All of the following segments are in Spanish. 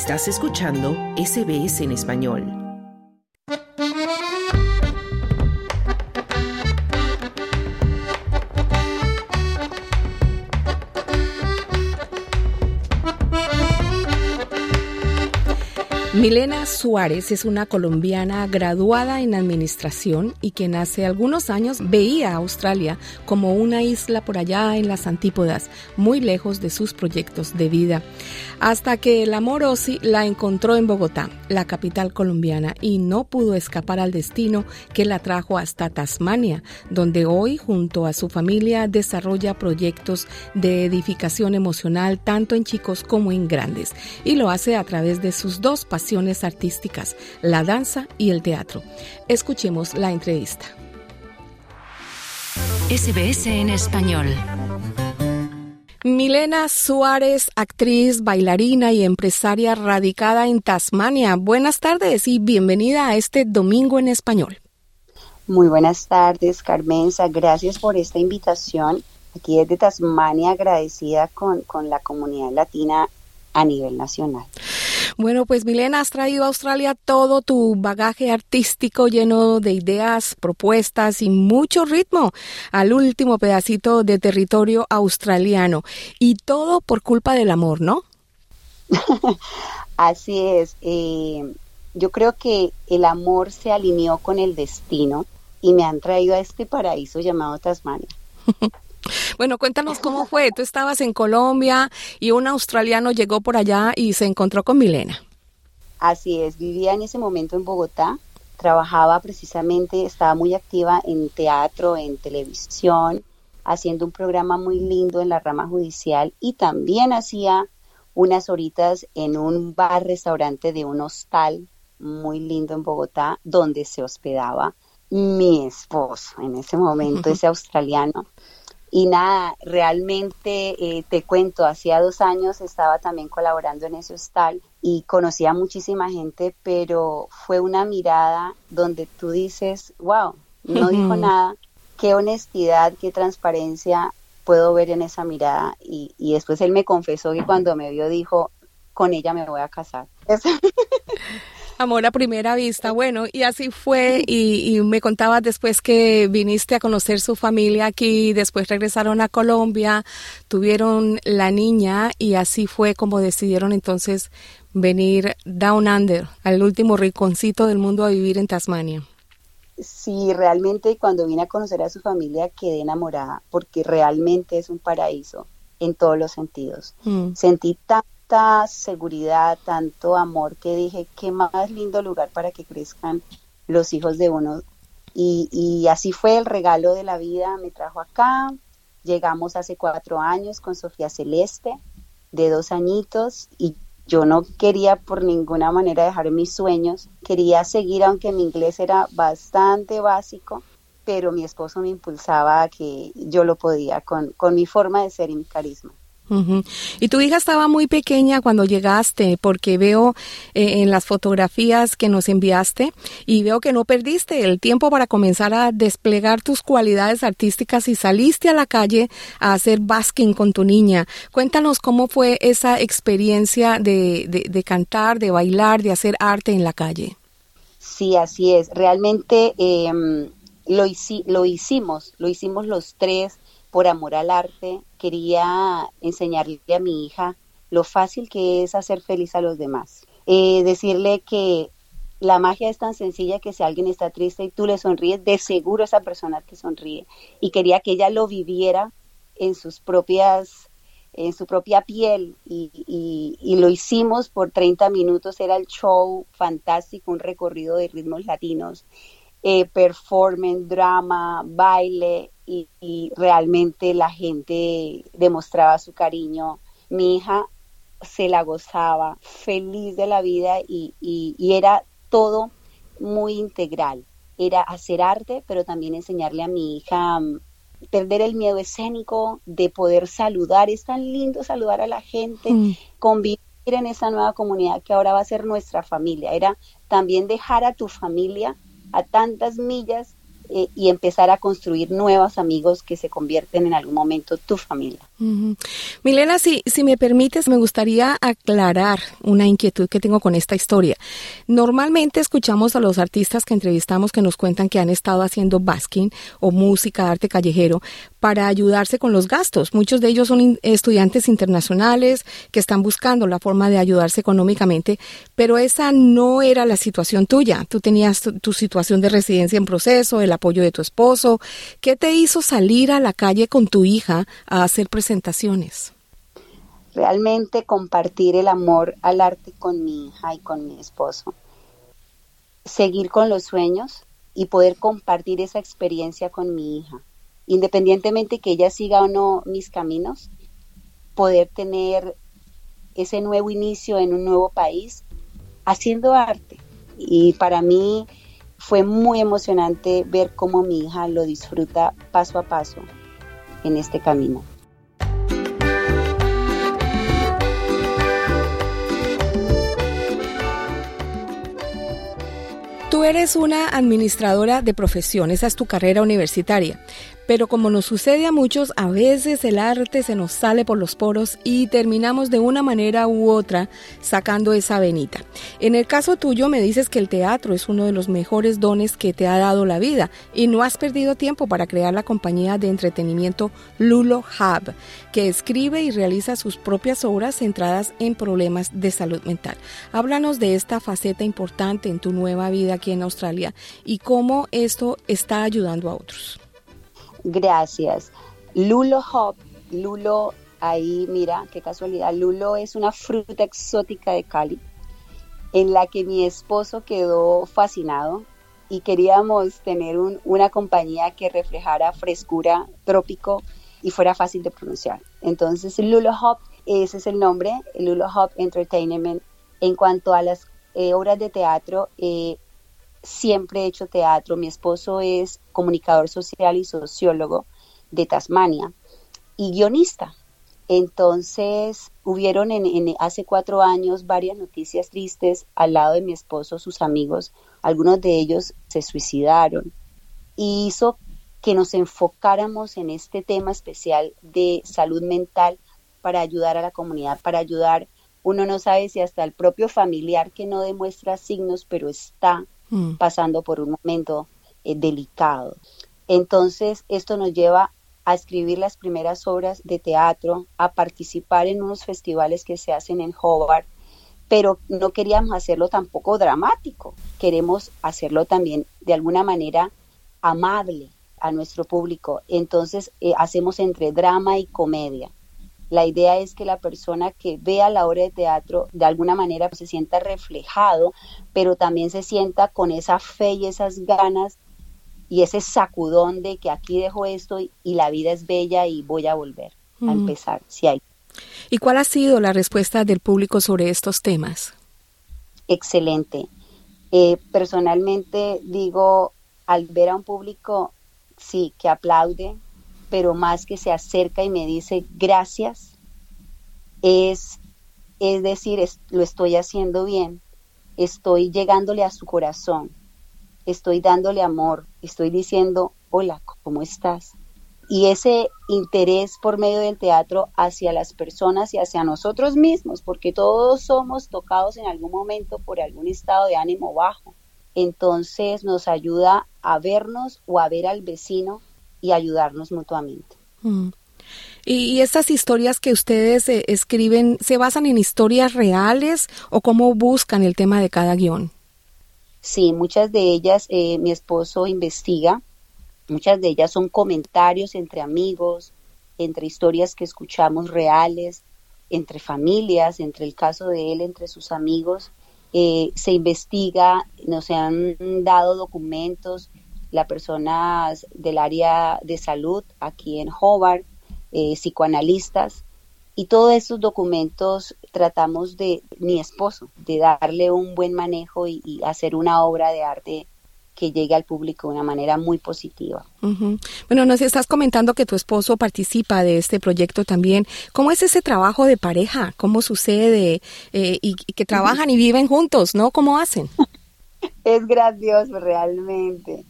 Estás escuchando SBS en español. Milena Suárez es una colombiana graduada en administración y quien hace algunos años veía a Australia como una isla por allá en las antípodas, muy lejos de sus proyectos de vida. Hasta que el amor Osi la encontró en Bogotá, la capital colombiana, y no pudo escapar al destino que la trajo hasta Tasmania, donde hoy, junto a su familia, desarrolla proyectos de edificación emocional tanto en chicos como en grandes, y lo hace a través de sus dos pasiones artísticas, la danza y el teatro. Escuchemos la entrevista. SBS en español. Milena Suárez, actriz, bailarina y empresaria radicada en Tasmania. Buenas tardes y bienvenida a este Domingo en Español. Muy buenas tardes, Carmenza. Gracias por esta invitación. Aquí desde Tasmania, agradecida con, con la comunidad latina a nivel nacional. Bueno, pues Milena, has traído a Australia todo tu bagaje artístico lleno de ideas, propuestas y mucho ritmo al último pedacito de territorio australiano. Y todo por culpa del amor, ¿no? Así es. Eh, yo creo que el amor se alineó con el destino y me han traído a este paraíso llamado Tasmania. Bueno, cuéntanos cómo fue. Tú estabas en Colombia y un australiano llegó por allá y se encontró con Milena. Así es, vivía en ese momento en Bogotá, trabajaba precisamente, estaba muy activa en teatro, en televisión, haciendo un programa muy lindo en la rama judicial y también hacía unas horitas en un bar restaurante de un hostal muy lindo en Bogotá donde se hospedaba mi esposo en ese momento, ese australiano. Y nada, realmente eh, te cuento, hacía dos años estaba también colaborando en ese hostal y conocía a muchísima gente, pero fue una mirada donde tú dices, wow, no dijo nada, qué honestidad, qué transparencia puedo ver en esa mirada. Y, y después él me confesó que cuando me vio dijo, con ella me voy a casar. Amor a primera vista, bueno, y así fue, y, me contabas después que viniste a conocer su familia aquí, después regresaron a Colombia, tuvieron la niña y así fue como decidieron entonces venir down under, al último rinconcito del mundo a vivir en Tasmania. Sí, realmente cuando vine a conocer a su familia quedé enamorada porque realmente es un paraíso en todos los sentidos. Mm. Sentí tan tanta seguridad, tanto amor que dije, qué más lindo lugar para que crezcan los hijos de uno. Y, así fue el regalo de la vida, me trajo acá. Llegamos hace cuatro años con Sofía Celeste, de dos añitos, y yo no quería por ninguna manera dejar mis sueños. Quería seguir, aunque mi inglés era bastante básico, pero mi esposo me impulsaba a que yo lo podía con, con mi forma de ser y mi carisma. Y tu hija estaba muy pequeña cuando llegaste, porque veo eh, en las fotografías que nos enviaste y veo que no perdiste el tiempo para comenzar a desplegar tus cualidades artísticas y saliste a la calle a hacer basking con tu niña. Cuéntanos cómo fue esa experiencia de, de, cantar, de bailar, de hacer arte en la calle. Sí, así es. Realmente em, lo, lo hicimos, lo hicimos los tres por amor al arte, quería enseñarle a mi hija lo fácil que es hacer feliz a los demás. Eh, decirle que la magia es tan sencilla que si alguien está triste y tú le sonríes, de seguro esa persona te sonríe. Y quería que ella lo viviera en sus propias, en su propia piel. Y, y lo hicimos por 30 minutos. Era el show fantástico, un recorrido de ritmos latinos eh, performance, drama, baile y, realmente la gente demostraba su cariño. Mi hija se la gozaba, feliz de la vida y, y, era todo muy integral. Era hacer arte, pero también enseñarle a mi hija mm, perder el miedo escénico, de poder saludar. Es tan lindo saludar a la gente, mm. convivir en esa nueva comunidad que ahora va a ser nuestra familia. Era también dejar a tu familia a tantas millas eh, y empezar a construir nuevos amigos que se convierten en algún momento tu familia. Milena, si, si me permites, me gustaría aclarar una inquietud que tengo con esta historia. Normalmente escuchamos a los artistas que entrevistamos que nos cuentan que han estado haciendo basking o música, arte callejero, para ayudarse con los gastos. Muchos de ellos son estudiantes internacionales que están buscando la forma de ayudarse económicamente, pero esa no era la situación tuya. Tú tenías tu, tu situación de residencia en proceso, el apoyo de tu esposo. ¿Qué te hizo salir a la calle con tu hija a hacer presentaciones? Presentaciones? Realmente compartir el amor al arte con mi hija y con mi esposo. Seguir con los sueños y poder compartir esa experiencia con mi hija. Independientemente que ella siga o no mis caminos, poder tener ese nuevo inicio en un nuevo país haciendo arte. Y para mí fue muy emocionante ver cómo mi hija lo disfruta paso a paso en este camino. Tú eres una administradora de profesión, esa es tu carrera universitaria. Pero como nos sucede a muchos, a veces el arte se nos sale por los poros y terminamos de una manera u otra sacando esa venita. En el caso tuyo me dices que el teatro es uno de los mejores dones que te ha dado la vida y no has perdido tiempo para crear la compañía de entretenimiento Lulo Hub, que escribe y realiza sus propias obras centradas en problemas de salud mental. Háblanos de esta faceta importante en tu nueva vida aquí en Australia y cómo esto está ayudando a otros. Gracias. Lulo Hop, Lulo, ahí mira, qué casualidad, Lulo es una fruta exótica de Cali en la que mi esposo quedó fascinado y queríamos tener una compañía que reflejara frescura trópico y fuera fácil de pronunciar. Entonces, Lulo Hop, ese es el nombre, Lulo Hop Entertainment. En cuanto a las eh, obras de teatro, eh, siempre he hecho teatro. Mi esposo es comunicador social y sociólogo de Tasmania y guionista. Entonces, hubieron en, hace cuatro años varias noticias tristes al lado de mi esposo, sus amigos, algunos de ellos se suicidaron y hizo que nos enfocáramos en este tema especial de salud mental para ayudar a la comunidad, para ayudar, uno no sabe si hasta el propio familiar que no demuestra signos, pero está Mm. pasando por un momento eh, delicado. Entonces, esto nos lleva a escribir las primeras obras de teatro, a participar en unos festivales que se hacen en Hobart, pero no queríamos hacerlo tampoco dramático, queremos hacerlo también de alguna manera amable a nuestro público. Entonces, eh, hacemos entre drama y comedia. La idea es que la persona que vea la obra de teatro de alguna manera se sienta reflejado, pero también se sienta con esa fe y esas ganas y ese sacudón de que aquí dejo esto y, la vida es bella y voy a volver a empezar, si hay. ¿Y cuál ha sido la respuesta del público sobre estos temas? Excelente. Eh, personalmente digo, al ver a un público, sí, que aplaude, pero más que se acerca y me dice gracias, es, es decir, lo estoy haciendo bien, estoy llegándole a su corazón, estoy dándole amor, estoy diciendo, hola, ¿cómo estás? Y ese interés por medio del teatro hacia las personas y hacia nosotros mismos, porque todos somos tocados en algún momento por algún estado de ánimo bajo. Entonces nos ayuda a vernos o a ver al vecino y ayudarnos mutuamente. Mm. ¿Y, estas historias que ustedes eh, escriben se basan en historias reales o cómo buscan el tema de cada guion? Sí, muchas de ellas eh, mi esposo investiga, muchas de ellas son comentarios entre amigos, entre historias que escuchamos reales, entre familias, entre el caso de él, entre sus amigos. Eh, se investiga, nos han dado documentos las personas del área de salud aquí en Hobart, eh, psicoanalistas, y todos esos documentos tratamos de, mi esposo, de darle un buen manejo y, hacer una obra de arte que llegue al público de una manera muy positiva. Bueno, nos estás comentando que tu esposo participa de este proyecto también. ¿Cómo es ese trabajo de pareja? ¿Cómo sucede? Eh, y, y, que trabajan y viven juntos, ¿no? ¿Cómo hacen? es gracioso realmente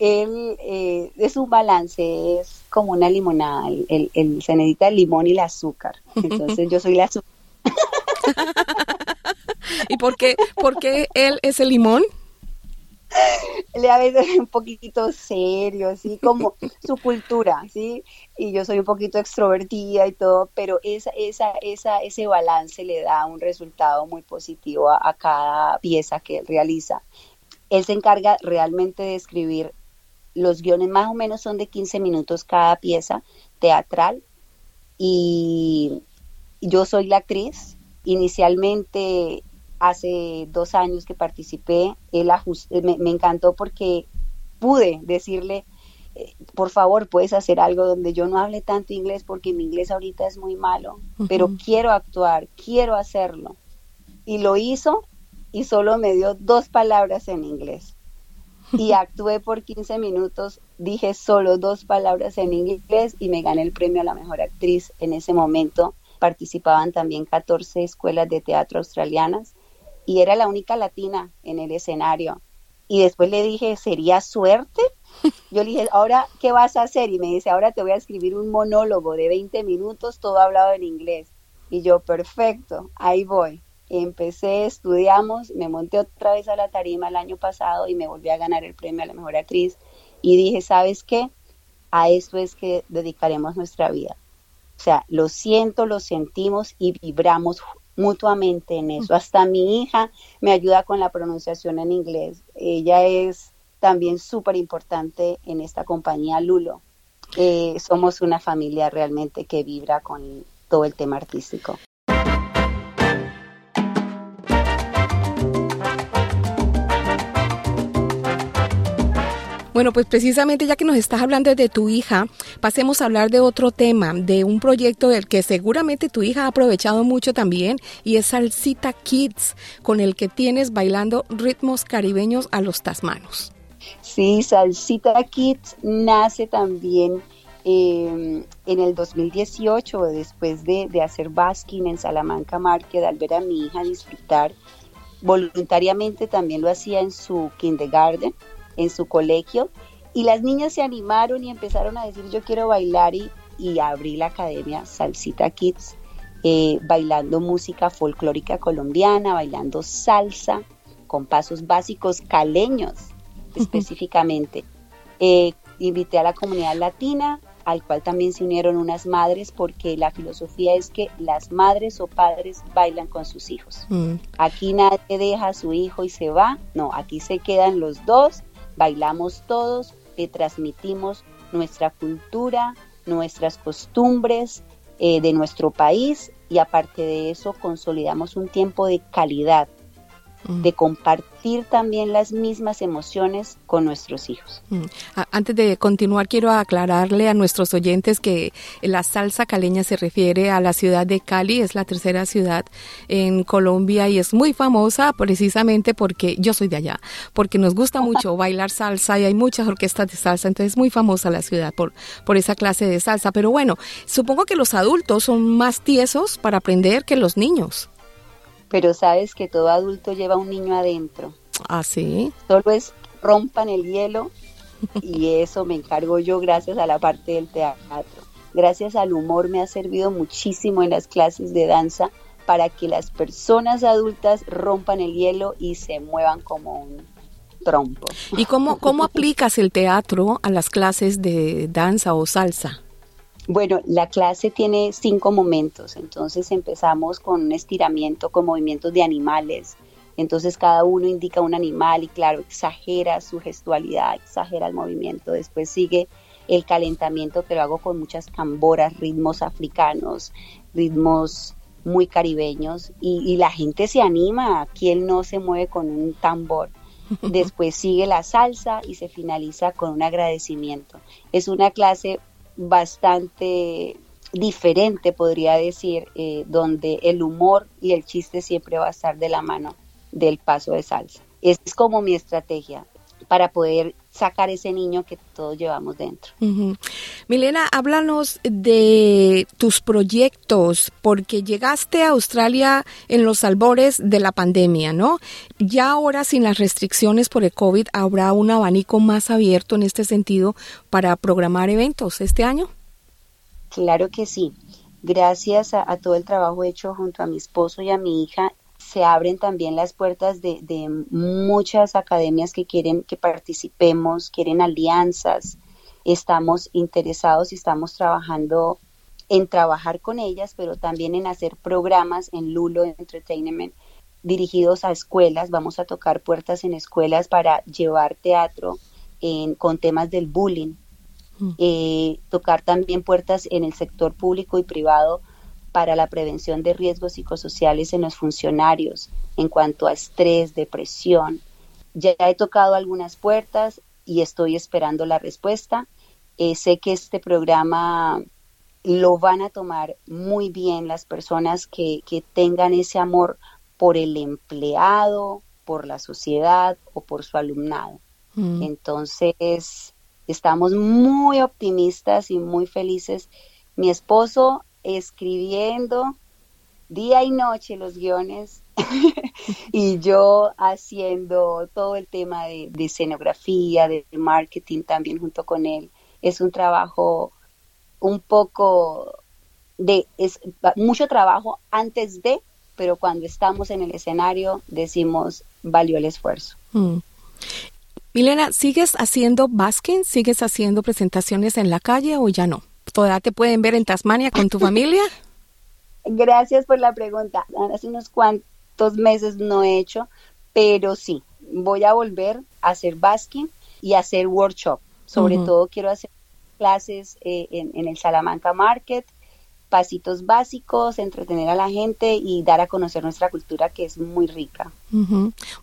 él eh, es un balance, es como una limonada, el, el, se necesita el limón y el azúcar. Entonces yo soy la azúcar. ¿Y por qué, por qué él es el limón? le a veces un poquito serio, así como su cultura, ¿sí? Y yo soy un poquito extrovertida y todo, pero esa, esa, esa, ese balance le da un resultado muy positivo a, cada pieza que él realiza. Él se encarga realmente de escribir los guiones, más o menos son de 15 minutos cada pieza teatral y yo soy la actriz. Inicialmente hace dos años que participé, él me, me, encantó porque pude decirle, eh, por favor, puedes hacer algo donde yo no hable tanto inglés porque mi inglés ahorita es muy malo, pero quiero actuar, quiero hacerlo. Y lo hizo y solo me dio dos palabras en inglés. Y actué por 15 minutos, dije solo dos palabras en inglés y me gané el premio a la mejor actriz. En ese momento participaban también 14 escuelas de teatro australianas y era la única latina en el escenario. Y después le dije, ¿sería suerte? Yo le dije, ahora, ¿qué vas a hacer? Y me dice, ahora te voy a escribir un monólogo de 20 minutos, todo hablado en inglés. Y yo, perfecto, ahí voy. Empecé, estudiamos, me monté otra vez a la tarima el año pasado y me volví a ganar el premio a la mejor actriz. Y dije, ¿sabes qué? A esto es que dedicaremos nuestra vida. O sea, lo siento, lo sentimos y vibramos mutuamente en eso. Hasta mi hija me ayuda con la pronunciación en inglés. Ella es también súper importante en esta compañía Lulo. Eh, somos una familia realmente que vibra con todo el tema artístico. Bueno, pues precisamente ya que nos estás hablando de tu hija, pasemos a hablar de otro tema, de un proyecto del que seguramente tu hija ha aprovechado mucho también y es Salsita Kids, con el que tienes bailando ritmos caribeños a los tasmanos. Sí, Salsita Kids nace también em, en el 2018, después de, de hacer basking en Salamanca Market, al ver a mi hija disfrutar voluntariamente, también lo hacía en su kindergarten en su colegio y las niñas se animaron y empezaron a decir yo quiero bailar y, y abrí la academia Salsita Kids eh, bailando música folclórica colombiana, bailando salsa con pasos básicos caleños específicamente. Eh, invité a la comunidad latina, al cual también se unieron unas madres, porque la filosofía es que las madres o padres bailan con sus hijos. Mm. Aquí nadie deja a su hijo y se va, no, aquí se quedan los dos Bailamos todos, le transmitimos nuestra cultura, nuestras costumbres eh, de nuestro país y aparte de eso consolidamos un tiempo de calidad. De compartir también las mismas emociones con nuestros hijos. Antes de continuar, quiero aclararle a nuestros oyentes que la salsa caleña se refiere a la ciudad de Cali, es la tercera ciudad en Colombia y es muy famosa precisamente porque yo soy de allá, porque nos gusta mucho bailar salsa y hay muchas orquestas de salsa, entonces es muy famosa la ciudad por, por esa clase de salsa. Pero bueno, supongo que los adultos son más tiesos para aprender que los niños pero sabes que todo adulto lleva un niño adentro. Ah, sí. Solo es rompan el hielo y eso me encargo yo gracias a la parte del teatro. Gracias al humor me ha servido muchísimo en las clases de danza para que las personas adultas rompan el hielo y se muevan como un trompo. ¿Y cómo, cómo aplicas el teatro a las clases de danza o salsa? Bueno, la clase tiene cinco momentos, entonces empezamos con un estiramiento con movimientos de animales, entonces cada uno indica un animal y claro, exagera su gestualidad, exagera el movimiento, después sigue el calentamiento que lo hago con muchas tamboras, ritmos africanos, ritmos muy caribeños. Y, la gente se anima, quien no se mueve con un tambor. Después sigue la salsa y se finaliza con un agradecimiento. Es una clase bastante diferente, podría decir, eh, donde el humor y el chiste siempre va a estar de la mano del paso de salsa. Es como mi estrategia, para poder sacar ese niño que todos llevamos dentro. Milena, háblanos de tus proyectos, porque llegaste a Australia en los albores de la pandemia, ¿no? Ya ahora sin las restricciones por el COVID, ¿habrá un abanico más abierto en este sentido para programar eventos este año? Claro que sí. Gracias a, a todo el trabajo hecho junto a mi esposo y a mi hija se abren también las puertas de, muchas academias que quieren que participemos, quieren alianzas. Estamos interesados y estamos trabajando en trabajar con ellas, pero también en hacer programas en Lulo Entertainment dirigidos a escuelas. Vamos a tocar puertas en escuelas para llevar teatro con temas del bullying. Mm. Eh, tocar también puertas en el sector público y privado para la prevención de riesgos psicosociales en los funcionarios en cuanto a estrés, depresión. Ya he tocado algunas puertas y estoy esperando la respuesta. Eh, sé que este programa lo van a tomar muy bien las personas que, tengan ese amor por el empleado, por la sociedad o por su alumnado. Mm. Entonces, estamos muy optimistas y muy felices. Mi esposo escribiendo día y noche los guiones y yo haciendo todo el tema de, escenografía, de, marketing también junto con él. Es un trabajo un poco de, es mucho trabajo antes de, pero cuando estamos en el escenario decimos valió el esfuerzo. Mm. Milena, ¿sigues haciendo basking? ¿Sigues haciendo presentaciones en la calle o ya no? ¿Todavía te pueden ver en Tasmania con tu familia? Gracias por la pregunta. Hace unos cuantos meses no he hecho, pero sí, voy a volver a hacer basking y a hacer workshop. Sobre todo quiero hacer clases eh, en, el Salamanca Market pasitos básicos, entretener a la gente y dar a conocer nuestra cultura que es muy rica.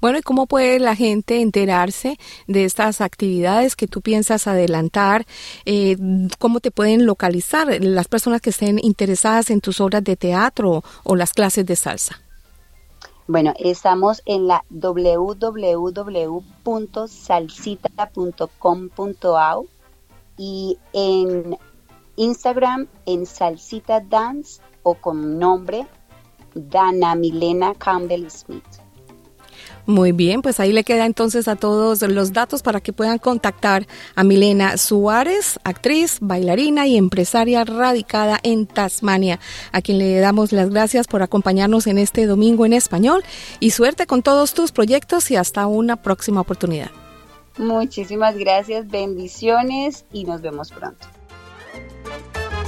Bueno, ¿y cómo puede la gente enterarse de estas actividades que tú piensas adelantar? Eh, ¿Cómo te pueden localizar las personas que estén interesadas en tus obras de teatro o las clases de salsa? Bueno, estamos en la www.salsita.com.au y en Instagram en Salsita Dance o con nombre Dana Milena Campbell Smith. Muy bien, pues ahí le queda entonces a todos los datos para que puedan contactar a Milena Suárez, actriz, bailarina y empresaria radicada en Tasmania, a quien le damos las gracias por acompañarnos en este domingo en español y suerte con todos tus proyectos y hasta una próxima oportunidad. Muchísimas gracias, bendiciones y nos vemos pronto.